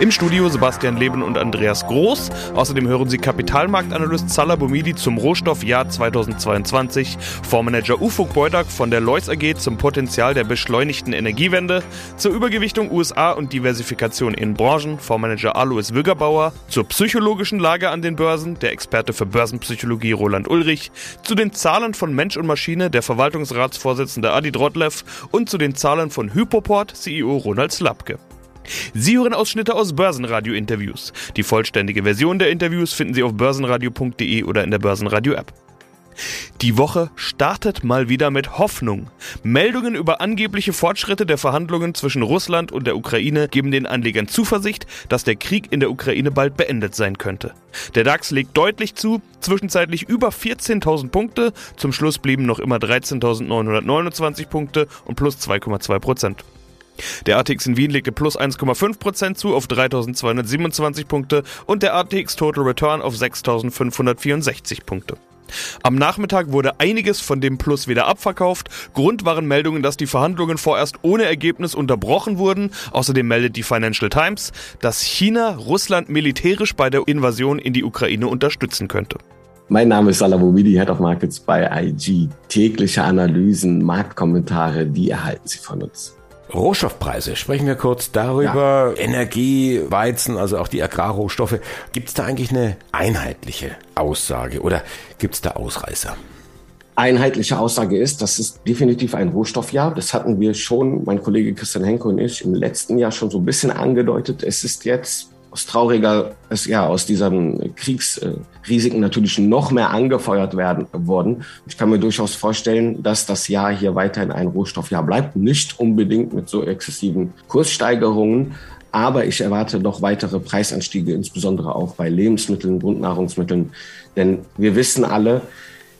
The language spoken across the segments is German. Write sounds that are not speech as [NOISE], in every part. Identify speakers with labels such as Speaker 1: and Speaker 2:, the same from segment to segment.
Speaker 1: Im Studio Sebastian Leben und Andreas Groß. Außerdem hören Sie Kapitalmarktanalyst Salah Boumidi zum Rohstoffjahr 2022, Fondsmanager Ufuk Beudak von der Lois AG zum Potenzial der beschleunigten Energiewende, zur Übergewichtung USA und Diversifikation in Branchen, Fondsmanager Alois Wüggerbauer, zur psychologischen Lage an den Börsen, der Experte für Börsenpsychologie Roland Ulrich, zu den Zahlen von Mensch und Maschine, der Verwaltungsratsvorsitzende Adi Drotlev und zu den Zahlen von Hypoport, CEO Ronald Slapke. Sie hören Ausschnitte aus Börsenradio-Interviews. Die vollständige Version der Interviews finden Sie auf börsenradio.de oder in der Börsenradio-App. Die Woche startet mal wieder mit Hoffnung. Meldungen über angebliche Fortschritte der Verhandlungen zwischen Russland und der Ukraine geben den Anlegern Zuversicht, dass der Krieg in der Ukraine bald beendet sein könnte. Der DAX legt deutlich zu, zwischenzeitlich über 14.000 Punkte, zum Schluss blieben noch immer 13.929 Punkte und plus 2,2 Prozent. Der ATX in Wien legte plus 1,5% zu auf 3227 Punkte und der ATX Total Return auf 6564 Punkte. Am Nachmittag wurde einiges von dem Plus wieder abverkauft. Grund waren Meldungen, dass die Verhandlungen vorerst ohne Ergebnis unterbrochen wurden. Außerdem meldet die Financial Times, dass China Russland militärisch bei der Invasion in die Ukraine unterstützen könnte.
Speaker 2: Mein Name ist Salah Boumidi, Head of Markets bei IG. Tägliche Analysen, Marktkommentare, die erhalten Sie von uns.
Speaker 3: Rohstoffpreise, sprechen wir kurz darüber. Ja. Energie, Weizen, also auch die Agrarrohstoffe. Gibt es da eigentlich eine einheitliche Aussage oder gibt es da Ausreißer?
Speaker 2: Einheitliche Aussage ist, das ist definitiv ein Rohstoffjahr. Das hatten wir schon, mein Kollege Christian Henke und ich, im letzten Jahr schon so ein bisschen angedeutet. Es ist jetzt aus trauriger, ja, aus diesen Kriegsrisiken natürlich noch mehr angefeuert werden worden. Ich kann mir durchaus vorstellen, dass das Jahr hier weiterhin ein Rohstoffjahr bleibt. Nicht unbedingt mit so exzessiven Kurssteigerungen, aber ich erwarte noch weitere Preisanstiege, insbesondere auch bei Lebensmitteln, Grundnahrungsmitteln. Denn wir wissen alle,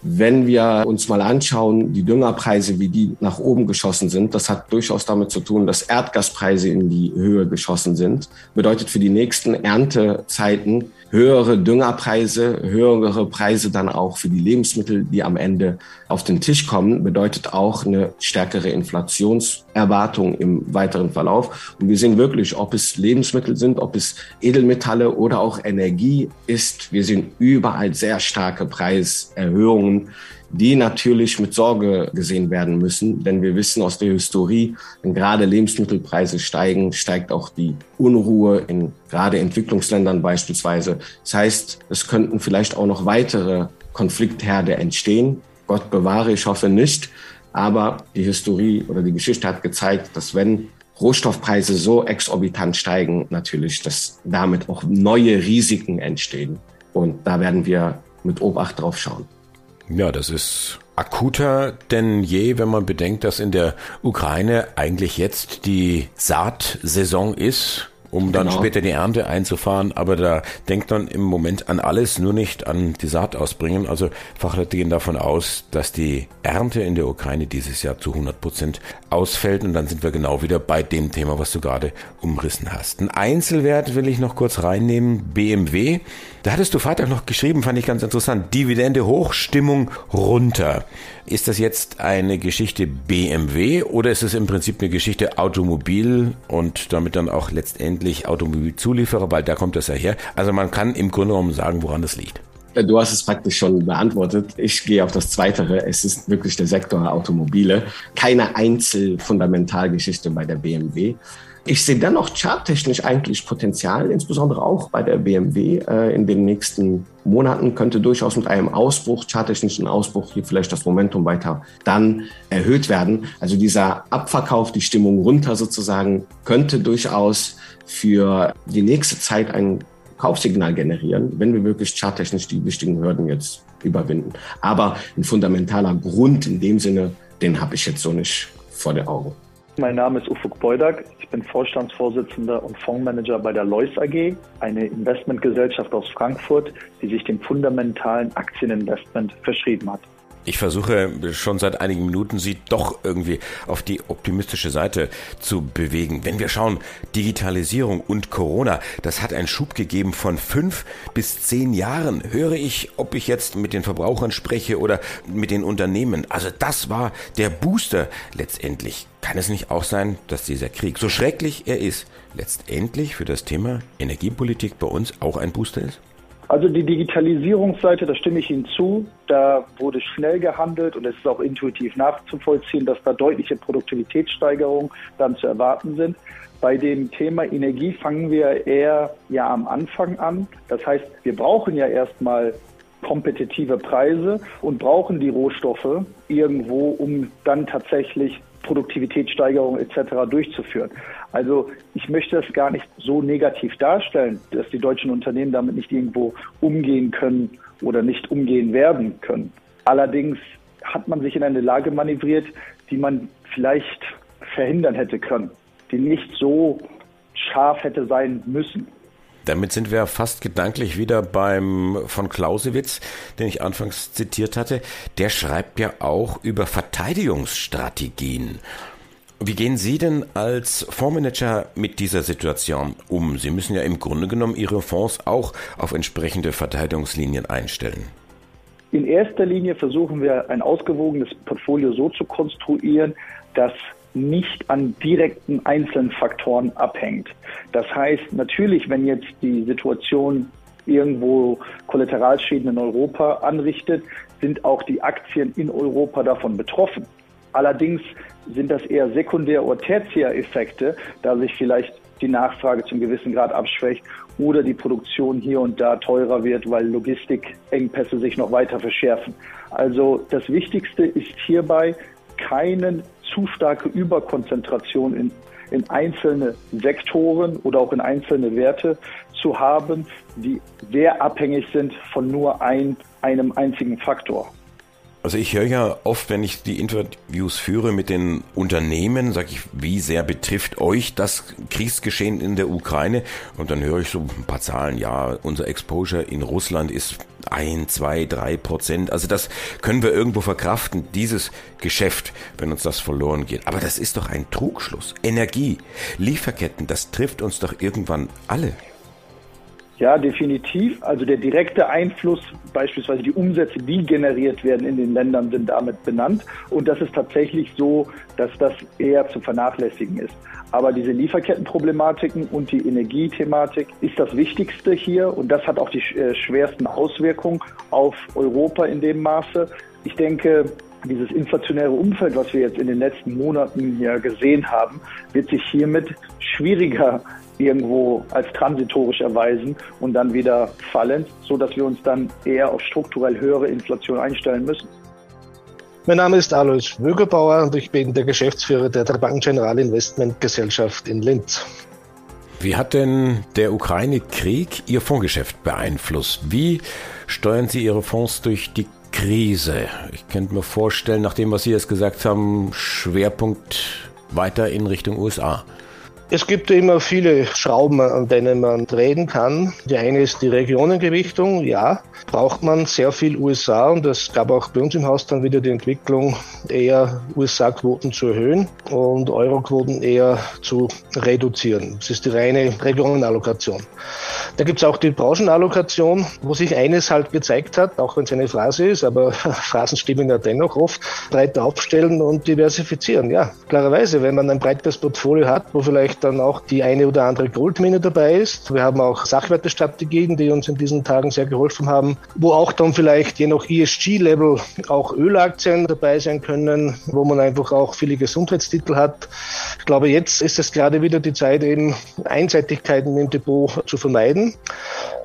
Speaker 2: wenn wir uns mal anschauen, die Düngerpreise, wie die nach oben geschossen sind, das hat durchaus damit zu tun, dass Erdgaspreise in die Höhe geschossen sind. Bedeutet für die nächsten Erntezeiten höhere Düngerpreise, höhere Preise dann auch für die Lebensmittel, die am Ende auf den Tisch kommen, bedeutet auch eine stärkere Inflationserwartung im weiteren Verlauf. Und wir sehen wirklich, ob es Lebensmittel sind, ob es Edelmetalle oder auch Energie ist. Wir sehen überall sehr starke Preiserhöhungen die natürlich mit Sorge gesehen werden müssen. Denn wir wissen aus der Historie, wenn gerade Lebensmittelpreise steigen, steigt auch die Unruhe in gerade Entwicklungsländern beispielsweise. Das heißt, es könnten vielleicht auch noch weitere Konfliktherde entstehen. Gott bewahre, ich hoffe nicht. Aber die Historie oder die Geschichte hat gezeigt, dass wenn Rohstoffpreise so exorbitant steigen, natürlich, dass damit auch neue Risiken entstehen. Und da werden wir mit Obacht drauf schauen.
Speaker 3: Ja, das ist akuter denn je, wenn man bedenkt, dass in der Ukraine eigentlich jetzt die Saatsaison ist um dann genau. später die Ernte einzufahren. Aber da denkt man im Moment an alles, nur nicht an die Saat ausbringen. Also Fachleute gehen davon aus, dass die Ernte in der Ukraine dieses Jahr zu 100 Prozent ausfällt. Und dann sind wir genau wieder bei dem Thema, was du gerade umrissen hast. Ein Einzelwert will ich noch kurz reinnehmen. BMW. Da hattest du Freitag noch geschrieben, fand ich ganz interessant. Dividende hoch, Stimmung runter. Ist das jetzt eine Geschichte BMW oder ist es im Prinzip eine Geschichte Automobil und damit dann auch letztendlich Automobilzulieferer, weil da kommt das ja her. Also man kann im Grunde genommen sagen, woran das liegt.
Speaker 2: Du hast es praktisch schon beantwortet. Ich gehe auf das Zweitere. Es ist wirklich der Sektor Automobile. Keine Einzelfundamentalgeschichte bei der BMW. Ich sehe dennoch charttechnisch eigentlich Potenzial, insbesondere auch bei der BMW äh, in den nächsten Monaten könnte durchaus mit einem Ausbruch, charttechnischen Ausbruch, hier vielleicht das Momentum weiter dann erhöht werden. Also dieser Abverkauf, die Stimmung runter sozusagen, könnte durchaus für die nächste Zeit ein Kaufsignal generieren, wenn wir wirklich charttechnisch die wichtigen Hürden jetzt überwinden. Aber ein fundamentaler Grund in dem Sinne, den habe ich jetzt so nicht vor den Augen.
Speaker 4: Mein Name ist Ufuk Beudak. Ich bin Vorstandsvorsitzender und Fondsmanager bei der Lois AG, eine Investmentgesellschaft aus Frankfurt, die sich dem fundamentalen Aktieninvestment verschrieben hat.
Speaker 3: Ich versuche schon seit einigen Minuten, Sie doch irgendwie auf die optimistische Seite zu bewegen. Wenn wir schauen, Digitalisierung und Corona, das hat einen Schub gegeben von fünf bis zehn Jahren. Höre ich, ob ich jetzt mit den Verbrauchern spreche oder mit den Unternehmen. Also das war der Booster letztendlich. Kann es nicht auch sein, dass dieser Krieg, so schrecklich er ist, letztendlich für das Thema Energiepolitik bei uns auch ein Booster ist?
Speaker 4: Also die Digitalisierungsseite, da stimme ich Ihnen zu. Da wurde schnell gehandelt und es ist auch intuitiv nachzuvollziehen, dass da deutliche Produktivitätssteigerungen dann zu erwarten sind. Bei dem Thema Energie fangen wir eher ja am Anfang an. Das heißt, wir brauchen ja erstmal kompetitive Preise und brauchen die Rohstoffe irgendwo, um dann tatsächlich Produktivitätssteigerung etc. durchzuführen. Also ich möchte das gar nicht so negativ darstellen, dass die deutschen Unternehmen damit nicht irgendwo umgehen können oder nicht umgehen werden können. Allerdings hat man sich in eine Lage manövriert, die man vielleicht verhindern hätte können, die nicht so scharf hätte sein müssen.
Speaker 3: Damit sind wir fast gedanklich wieder beim von Clausewitz, den ich anfangs zitiert hatte. Der schreibt ja auch über Verteidigungsstrategien. Wie gehen Sie denn als Fondsmanager mit dieser Situation um? Sie müssen ja im Grunde genommen Ihre Fonds auch auf entsprechende Verteidigungslinien einstellen.
Speaker 4: In erster Linie versuchen wir ein ausgewogenes Portfolio so zu konstruieren, dass nicht an direkten einzelnen Faktoren abhängt. Das heißt, natürlich, wenn jetzt die Situation irgendwo Kollateralschäden in Europa anrichtet, sind auch die Aktien in Europa davon betroffen. Allerdings sind das eher Sekundär- oder Tertiäreffekte, da sich vielleicht die Nachfrage zum gewissen Grad abschwächt oder die Produktion hier und da teurer wird, weil Logistikengpässe sich noch weiter verschärfen. Also das Wichtigste ist hierbei, keinen zu starke Überkonzentration in, in einzelne Sektoren oder auch in einzelne Werte zu haben, die sehr abhängig sind von nur ein, einem einzigen Faktor.
Speaker 3: Also ich höre ja oft, wenn ich die Interviews führe mit den Unternehmen, sage ich, wie sehr betrifft euch das Kriegsgeschehen in der Ukraine? Und dann höre ich so ein paar Zahlen. Ja, unser Exposure in Russland ist ein, zwei, drei Prozent. Also das können wir irgendwo verkraften, dieses Geschäft, wenn uns das verloren geht. Aber das ist doch ein Trugschluss. Energie, Lieferketten, das trifft uns doch irgendwann alle.
Speaker 4: Ja, definitiv. Also der direkte Einfluss, beispielsweise die Umsätze, die generiert werden in den Ländern, sind damit benannt. Und das ist tatsächlich so, dass das eher zu vernachlässigen ist. Aber diese Lieferkettenproblematiken und die Energiethematik ist das Wichtigste hier. Und das hat auch die äh, schwersten Auswirkungen auf Europa in dem Maße. Ich denke, dieses inflationäre Umfeld, was wir jetzt in den letzten Monaten hier gesehen haben, wird sich hiermit schwieriger irgendwo als transitorisch erweisen und dann wieder fallen, so dass wir uns dann eher auf strukturell höhere Inflation einstellen müssen.
Speaker 5: Mein Name ist Alois Wögerbauer und ich bin der Geschäftsführer der Bank General Investment Gesellschaft in Linz.
Speaker 3: Wie hat denn der Ukraine-Krieg Ihr Fondsgeschäft beeinflusst? Wie steuern Sie Ihre Fonds durch die Krise? Ich könnte mir vorstellen, nach dem, was Sie jetzt gesagt haben, Schwerpunkt weiter in Richtung USA.
Speaker 5: Es gibt immer viele Schrauben, an denen man drehen kann. Die eine ist die Regionengewichtung. Ja, braucht man sehr viel USA und es gab auch bei uns im Haus dann wieder die Entwicklung, eher USA-Quoten zu erhöhen und Euro-Quoten eher zu reduzieren. Das ist die reine Regionenallokation. Da gibt es auch die Branchenallokation, wo sich eines halt gezeigt hat, auch wenn es eine Phrase ist, aber [LAUGHS] Phrasen stimmen ja dennoch oft, breiter aufstellen und diversifizieren. Ja, klarerweise, wenn man ein breites Portfolio hat, wo vielleicht dann auch die eine oder andere Goldmine dabei ist. Wir haben auch Sachwertestrategien, die uns in diesen Tagen sehr geholfen haben, wo auch dann vielleicht je nach ESG-Level auch Ölaktien dabei sein können, wo man einfach auch viele Gesundheitstitel hat. Ich glaube, jetzt ist es gerade wieder die Zeit, eben Einseitigkeiten im Depot zu vermeiden.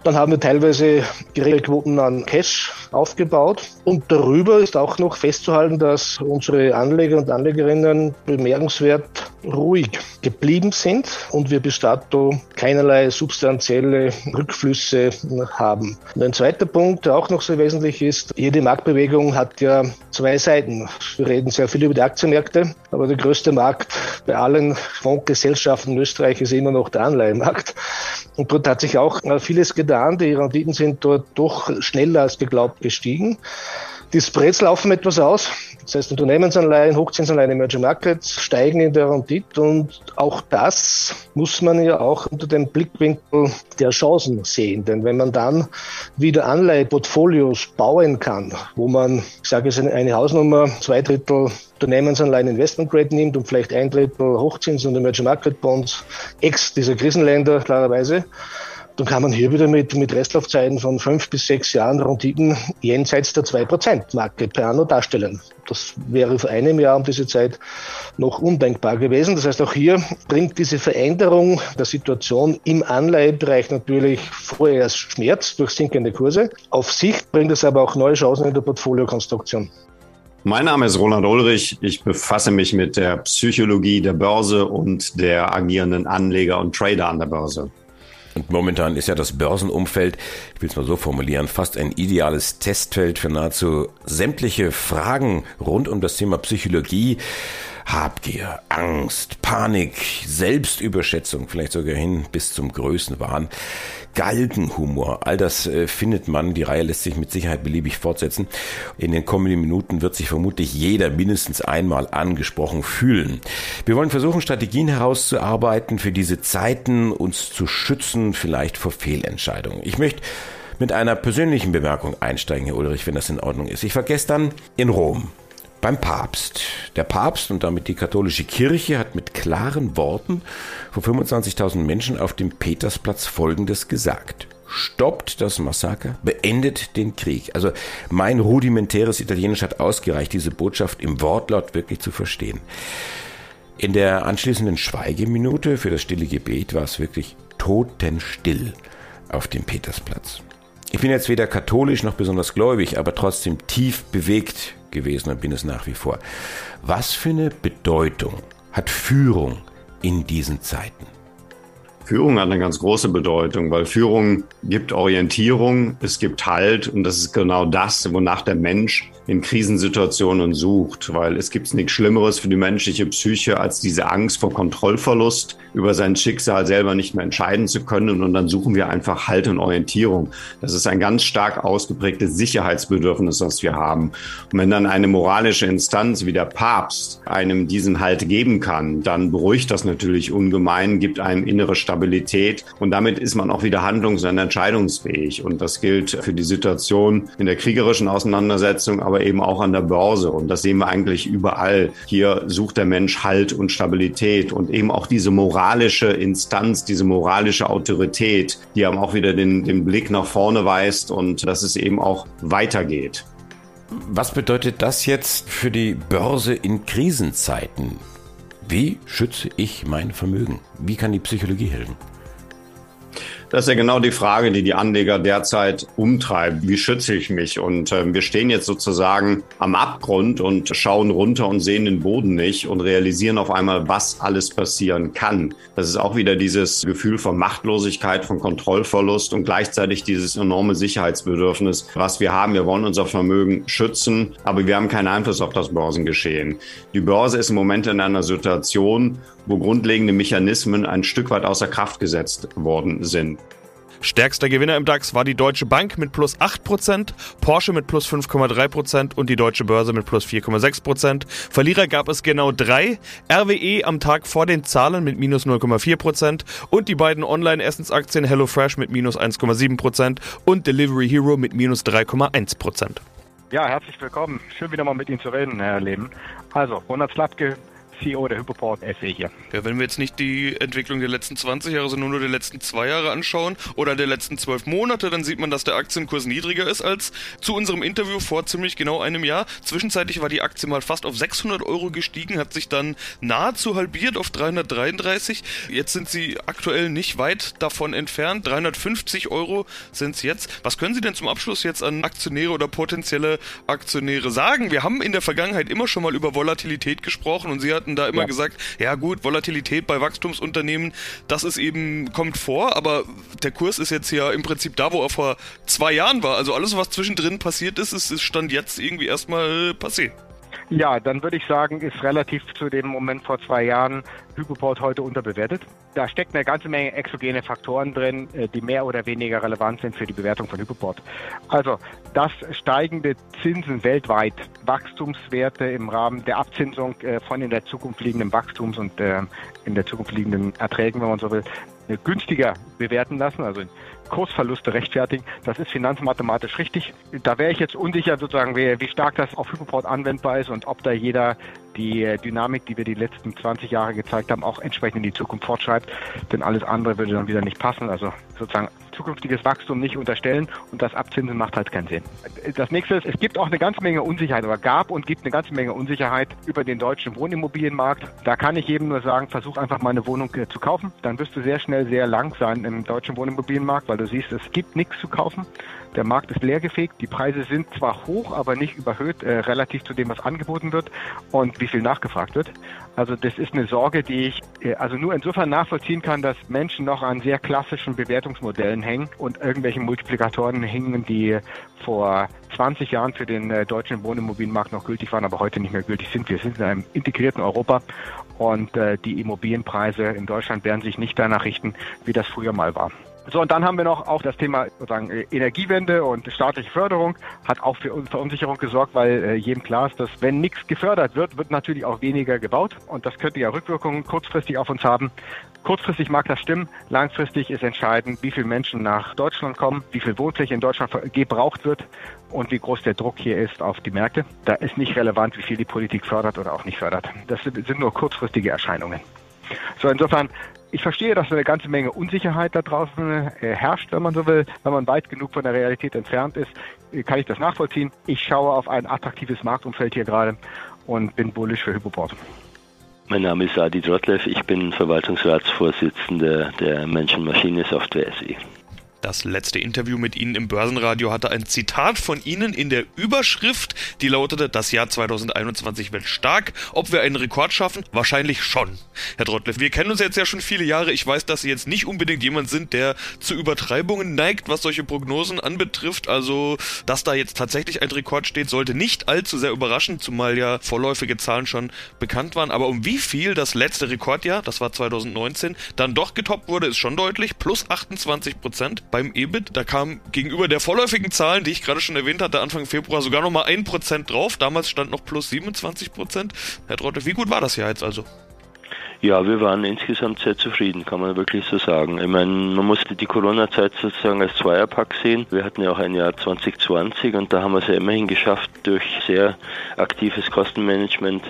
Speaker 5: Dann haben wir teilweise geregelte Quoten an Cash aufgebaut. Und darüber ist auch noch festzuhalten, dass unsere Anleger und Anlegerinnen bemerkenswert ruhig geblieben sind und wir bis dato keinerlei substanzielle Rückflüsse haben. Und ein zweiter Punkt, der auch noch sehr wesentlich ist, jede Marktbewegung hat ja zwei Seiten. Wir reden sehr viel über die Aktienmärkte, aber der größte Markt bei allen Fondsgesellschaften in Österreich ist immer noch der Anleihenmarkt. Und dort hat sich auch vieles getan. Die Renditen sind dort doch schneller als geglaubt gestiegen. Die Spreads laufen etwas aus. Das heißt, Unternehmensanleihen, Hochzinsanleihen, Emerging Markets steigen in der Rendite und auch das muss man ja auch unter dem Blickwinkel der Chancen sehen. Denn wenn man dann wieder Anleiheportfolios bauen kann, wo man, ich sage es eine Hausnummer, zwei Drittel Unternehmensanleihen Investment Grade nimmt und vielleicht ein Drittel Hochzins- und Emerging Market Bonds, ex dieser Krisenländer klarerweise, dann kann man hier wieder mit, mit Restlaufzeiten von fünf bis sechs Jahren Renditen jenseits der 2%-Marke per anno darstellen. Das wäre vor einem Jahr um diese Zeit noch undenkbar gewesen. Das heißt, auch hier bringt diese Veränderung der Situation im Anleihebereich natürlich vorerst Schmerz durch sinkende Kurse. Auf Sicht bringt es aber auch neue Chancen in der Portfoliokonstruktion.
Speaker 6: Mein Name ist Roland Ulrich. Ich befasse mich mit der Psychologie der Börse und der agierenden Anleger und Trader an der Börse.
Speaker 3: Und momentan ist ja das Börsenumfeld, ich will es mal so formulieren, fast ein ideales Testfeld für nahezu sämtliche Fragen rund um das Thema Psychologie. Habgier, Angst, Panik, Selbstüberschätzung, vielleicht sogar hin bis zum Größenwahn, Galgenhumor, all das äh, findet man. Die Reihe lässt sich mit Sicherheit beliebig fortsetzen. In den kommenden Minuten wird sich vermutlich jeder mindestens einmal angesprochen fühlen. Wir wollen versuchen, Strategien herauszuarbeiten für diese Zeiten, uns zu schützen, vielleicht vor Fehlentscheidungen. Ich möchte mit einer persönlichen Bemerkung einsteigen, Herr Ulrich, wenn das in Ordnung ist. Ich war gestern in Rom beim Papst. Der Papst und damit die katholische Kirche hat mit klaren Worten vor 25.000 Menschen auf dem Petersplatz Folgendes gesagt. Stoppt das Massaker, beendet den Krieg. Also mein rudimentäres Italienisch hat ausgereicht, diese Botschaft im Wortlaut wirklich zu verstehen. In der anschließenden Schweigeminute für das stille Gebet war es wirklich totenstill auf dem Petersplatz. Ich bin jetzt weder katholisch noch besonders gläubig, aber trotzdem tief bewegt gewesen und bin es nach wie vor. Was für eine Bedeutung hat Führung in diesen Zeiten?
Speaker 6: Führung hat eine ganz große Bedeutung, weil Führung gibt Orientierung, es gibt Halt und das ist genau das, wonach der Mensch in Krisensituationen sucht, weil es gibt nichts Schlimmeres für die menschliche Psyche als diese Angst vor Kontrollverlust, über sein Schicksal selber nicht mehr entscheiden zu können. Und dann suchen wir einfach Halt und Orientierung. Das ist ein ganz stark ausgeprägtes Sicherheitsbedürfnis, das wir haben. Und wenn dann eine moralische Instanz wie der Papst einem diesen Halt geben kann, dann beruhigt das natürlich ungemein, gibt einem innere Stabilität und damit ist man auch wieder handlungs- und entscheidungsfähig. Und das gilt für die Situation in der kriegerischen Auseinandersetzung, aber aber eben auch an der Börse. Und das sehen wir eigentlich überall. Hier sucht der Mensch Halt und Stabilität und eben auch diese moralische Instanz, diese moralische Autorität, die einem auch wieder den, den Blick nach vorne weist und dass es eben auch weitergeht.
Speaker 3: Was bedeutet das jetzt für die Börse in Krisenzeiten? Wie schütze ich mein Vermögen? Wie kann die Psychologie helfen?
Speaker 6: Das ist ja genau die Frage, die die Anleger derzeit umtreibt. Wie schütze ich mich? Und äh, wir stehen jetzt sozusagen am Abgrund und schauen runter und sehen den Boden nicht und realisieren auf einmal, was alles passieren kann. Das ist auch wieder dieses Gefühl von Machtlosigkeit, von Kontrollverlust und gleichzeitig dieses enorme Sicherheitsbedürfnis, was wir haben. Wir wollen unser Vermögen schützen, aber wir haben keinen Einfluss auf das Börsengeschehen. Die Börse ist im Moment in einer Situation, wo grundlegende Mechanismen ein Stück weit außer Kraft gesetzt worden sind.
Speaker 1: Stärkster Gewinner im DAX war die Deutsche Bank mit plus 8%, Porsche mit plus 5,3% und die Deutsche Börse mit plus 4,6%. Verlierer gab es genau drei, RWE am Tag vor den Zahlen mit minus 0,4% und die beiden Online-Essensaktien HelloFresh mit minus 1,7% und Delivery Hero mit minus 3,1%.
Speaker 7: Ja, herzlich willkommen. Schön wieder mal mit Ihnen zu reden, Herr Leben. Also, Ronald Slatke, CEO der Hypoport SE hier.
Speaker 1: Ja, wenn wir jetzt nicht die Entwicklung der letzten 20 Jahre, sondern nur der letzten zwei Jahre anschauen oder der letzten zwölf Monate, dann sieht man, dass der Aktienkurs niedriger ist als zu unserem Interview vor ziemlich genau einem Jahr. Zwischenzeitlich war die Aktie mal fast auf 600 Euro gestiegen, hat sich dann nahezu halbiert auf 333. Jetzt sind sie aktuell nicht weit davon entfernt. 350 Euro sind es jetzt. Was können Sie denn zum Abschluss jetzt an Aktionäre oder potenzielle Aktionäre sagen? Wir haben in der Vergangenheit immer schon mal über Volatilität gesprochen und Sie hatten hatten da immer ja. gesagt, ja gut, Volatilität bei Wachstumsunternehmen, das ist eben, kommt vor, aber der Kurs ist jetzt ja im Prinzip da, wo er vor zwei Jahren war. Also alles, was zwischendrin passiert ist, ist, ist Stand jetzt irgendwie erstmal passé.
Speaker 7: Ja, dann würde ich sagen, ist relativ zu dem Moment vor zwei Jahren Hypoport heute unterbewertet. Da steckt eine ganze Menge exogene Faktoren drin, äh, die mehr oder weniger relevant sind für die Bewertung von Hypoport. Also, dass steigende Zinsen weltweit Wachstumswerte im Rahmen der Abzinsung äh, von in der Zukunft liegenden Wachstums- und äh, in der Zukunft liegenden Erträgen, wenn man so will, günstiger bewerten lassen, also Kursverluste rechtfertigen. Das ist finanzmathematisch richtig. Da wäre ich jetzt unsicher, sozusagen, wie, wie stark das auf Hypoport anwendbar ist und ob da jeder die äh, Dynamik, die wir die letzten 20 Jahre gezeigt haben, auch entsprechend in die Zukunft fortschreibt. Denn alles andere würde dann wieder nicht passen. Also sozusagen zukünftiges Wachstum nicht unterstellen und das Abzinsen macht halt keinen Sinn. Das nächste ist, es gibt auch eine ganze Menge Unsicherheit oder gab und gibt eine ganze Menge Unsicherheit über den deutschen Wohnimmobilienmarkt. Da kann ich jedem nur sagen, versuch einfach mal eine Wohnung äh, zu kaufen. Dann wirst du sehr schnell sehr lang sein im deutschen Wohnimmobilienmarkt, weil du siehst, es gibt nichts zu kaufen. Der Markt ist leergefegt. Die Preise sind zwar hoch, aber nicht überhöht äh, relativ zu dem, was angeboten wird und wie viel nachgefragt wird. Also das ist eine Sorge, die ich äh, also nur insofern nachvollziehen kann, dass Menschen noch an sehr klassischen Bewertungsmodellen hängen und irgendwelchen Multiplikatoren hängen, die vor 20 Jahren für den äh, deutschen Wohnimmobilienmarkt noch gültig waren, aber heute nicht mehr gültig sind. Wir sind in einem integrierten Europa und äh, die Immobilienpreise in Deutschland werden sich nicht danach richten, wie das früher mal war. So, und dann haben wir noch auch das Thema sozusagen äh, Energiewende und staatliche Förderung hat auch für Verunsicherung gesorgt, weil äh, jedem klar ist, dass wenn nichts gefördert wird, wird natürlich auch weniger gebaut und das könnte ja Rückwirkungen kurzfristig auf uns haben. Kurzfristig mag das stimmen, langfristig ist entscheidend, wie viele Menschen nach Deutschland kommen, wie viel Wohnfläche in Deutschland gebraucht wird und wie groß der Druck hier ist auf die Märkte. Da ist nicht relevant, wie viel die Politik fördert oder auch nicht fördert. Das sind nur kurzfristige Erscheinungen. So, insofern ich verstehe, dass eine ganze Menge Unsicherheit da draußen äh, herrscht, wenn man so will. Wenn man weit genug von der Realität entfernt ist, äh, kann ich das nachvollziehen. Ich schaue auf ein attraktives Marktumfeld hier gerade und bin bullisch für Hypoport.
Speaker 8: Mein Name ist Adi Drotlev, ich bin Verwaltungsratsvorsitzender der Menschen-Maschine-Software SE.
Speaker 1: Das letzte Interview mit Ihnen im Börsenradio hatte ein Zitat von Ihnen in der Überschrift, die lautete, das Jahr 2021 wird stark. Ob wir einen Rekord schaffen? Wahrscheinlich schon. Herr Trottleff, wir kennen uns jetzt ja schon viele Jahre. Ich weiß, dass Sie jetzt nicht unbedingt jemand sind, der zu Übertreibungen neigt, was solche Prognosen anbetrifft. Also, dass da jetzt tatsächlich ein Rekord steht, sollte nicht allzu sehr überraschen, zumal ja vorläufige Zahlen schon bekannt waren. Aber um wie viel das letzte Rekordjahr, das war 2019, dann doch getoppt wurde, ist schon deutlich. Plus 28 Prozent beim EBIT. Da kam gegenüber der vorläufigen Zahlen, die ich gerade schon erwähnt hatte, Anfang Februar sogar nochmal 1% drauf. Damals stand noch plus 27%. Herr Trotte, wie gut war das Jahr jetzt also?
Speaker 8: Ja, wir waren insgesamt sehr zufrieden, kann man wirklich so sagen. Ich meine, man musste die Corona-Zeit sozusagen als Zweierpack sehen. Wir hatten ja auch ein Jahr 2020 und da haben wir es ja immerhin geschafft, durch sehr aktives Kostenmanagement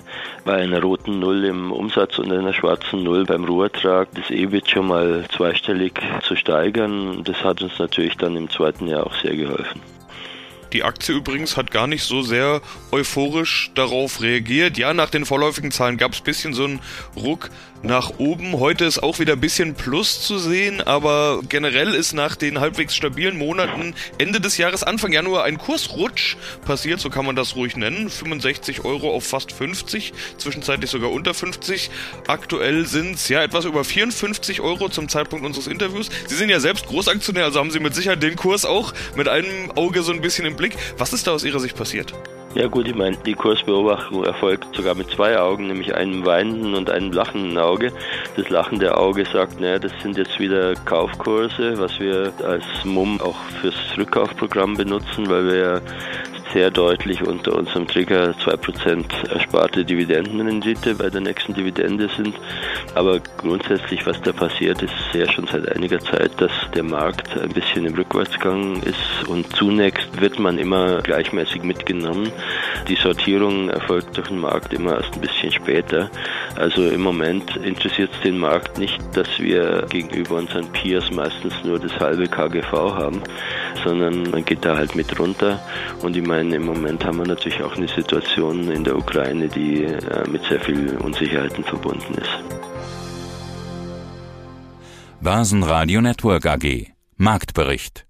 Speaker 8: bei einer roten Null im Umsatz und einer schwarzen Null beim Rohertrag das EBIT schon mal zweistellig zu steigern. Das hat uns natürlich dann im zweiten Jahr auch sehr geholfen.
Speaker 1: Die Aktie übrigens hat gar nicht so sehr euphorisch darauf reagiert. Ja, nach den vorläufigen Zahlen gab es ein bisschen so einen Ruck nach oben. Heute ist auch wieder ein bisschen Plus zu sehen, aber generell ist nach den halbwegs stabilen Monaten Ende des Jahres, Anfang Januar ein Kursrutsch passiert, so kann man das ruhig nennen. 65 Euro auf fast 50, zwischenzeitlich sogar unter 50. Aktuell sind es ja etwas über 54 Euro zum Zeitpunkt unseres Interviews. Sie sind ja selbst Großaktionär, also haben Sie mit Sicherheit den Kurs auch mit einem Auge so ein bisschen im Blick. Was ist da aus Ihrer Sicht passiert?
Speaker 8: Ja gut, ich meine, die Kursbeobachtung erfolgt sogar mit zwei Augen, nämlich einem weinenden und einem lachenden Auge. Das lachende Auge sagt, naja, das sind jetzt wieder Kaufkurse, was wir als MUM auch fürs Rückkaufprogramm benutzen, weil wir ja sehr deutlich unter unserem Trigger 2% ersparte Dividendenrendite bei der nächsten Dividende sind. Aber grundsätzlich, was da passiert, ist ja schon seit einiger Zeit, dass der Markt ein bisschen im Rückwärtsgang ist und zunächst wird man immer gleichmäßig mitgenommen. Die Sortierung erfolgt durch den Markt immer erst ein bisschen später. Also im Moment interessiert es den Markt nicht, dass wir gegenüber unseren Peers meistens nur das halbe KGV haben, sondern man geht da halt mit runter. Und ich meine, im Moment haben wir natürlich auch eine Situation in der Ukraine, die äh, mit sehr vielen Unsicherheiten verbunden ist.
Speaker 9: Basen Radio Network AG Marktbericht